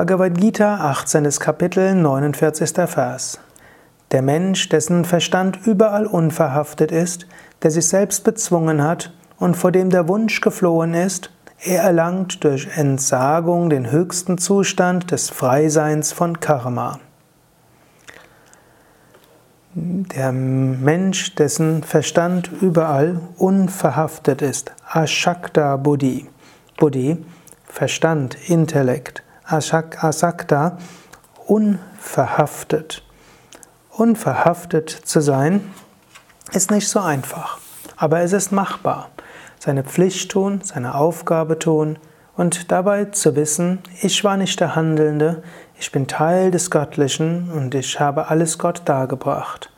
Bhagavad Gita, 18. Kapitel, 49. Vers. Der Mensch, dessen Verstand überall unverhaftet ist, der sich selbst bezwungen hat und vor dem der Wunsch geflohen ist, er erlangt durch Entsagung den höchsten Zustand des Freiseins von Karma. Der Mensch, dessen Verstand überall unverhaftet ist, Ashakta Buddhi. Buddhi, Verstand, Intellekt. Asakta, unverhaftet. Unverhaftet zu sein ist nicht so einfach, aber es ist machbar. Seine Pflicht tun, seine Aufgabe tun und dabei zu wissen, ich war nicht der Handelnde, ich bin Teil des Göttlichen und ich habe alles Gott dargebracht.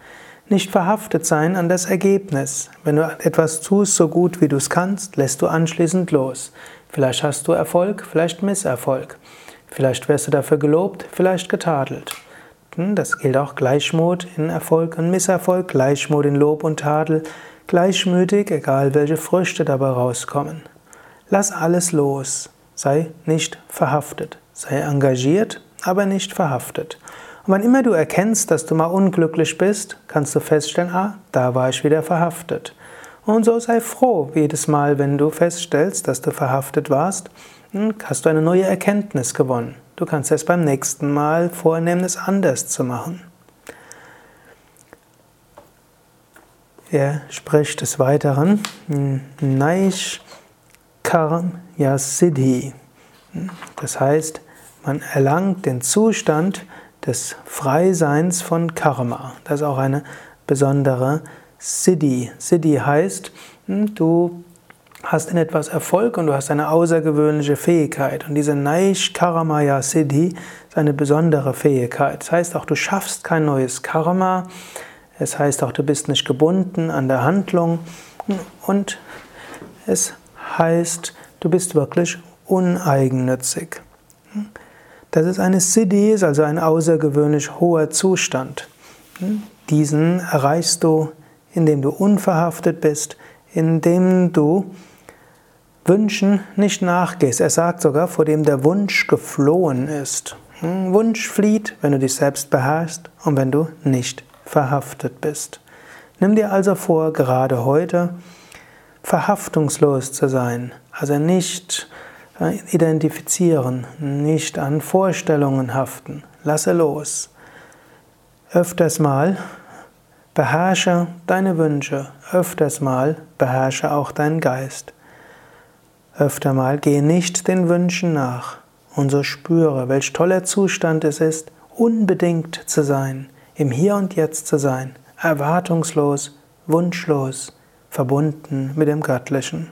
Nicht verhaftet sein an das Ergebnis. Wenn du etwas tust so gut wie du es kannst, lässt du anschließend los. Vielleicht hast du Erfolg, vielleicht Misserfolg. Vielleicht wirst du dafür gelobt, vielleicht getadelt. Hm, das gilt auch Gleichmut in Erfolg und Misserfolg, Gleichmut in Lob und Tadel, gleichmütig, egal welche Früchte dabei rauskommen. Lass alles los, sei nicht verhaftet, sei engagiert, aber nicht verhaftet. Und wann immer du erkennst, dass du mal unglücklich bist, kannst du feststellen, ah, da war ich wieder verhaftet. Und so sei froh jedes Mal, wenn du feststellst, dass du verhaftet warst hast du eine neue Erkenntnis gewonnen. Du kannst es beim nächsten Mal vornehmen, es anders zu machen. Er spricht des Weiteren, Naish Karm Yasiddhi. Das heißt, man erlangt den Zustand des Freiseins von Karma. Das ist auch eine besondere Siddhi. Siddhi heißt, du hast in etwas Erfolg und du hast eine außergewöhnliche Fähigkeit. Und diese Naish Karamaya Siddhi ist eine besondere Fähigkeit. Das heißt auch, du schaffst kein neues Karma. Es heißt auch, du bist nicht gebunden an der Handlung. Und es heißt, du bist wirklich uneigennützig. Das ist eine Siddhi, ist also ein außergewöhnlich hoher Zustand. Diesen erreichst du, indem du unverhaftet bist, indem du Wünschen nicht nachgehst. Er sagt sogar, vor dem der Wunsch geflohen ist. Hm, Wunsch flieht, wenn du dich selbst beherrschst und wenn du nicht verhaftet bist. Nimm dir also vor, gerade heute verhaftungslos zu sein, also nicht äh, identifizieren, nicht an Vorstellungen haften. Lasse los. Öfters mal beherrsche deine Wünsche, öfters mal beherrsche auch deinen Geist. Öfter mal gehe nicht den Wünschen nach und so spüre, welch toller Zustand es ist, unbedingt zu sein, im Hier und Jetzt zu sein, erwartungslos, wunschlos, verbunden mit dem Göttlichen.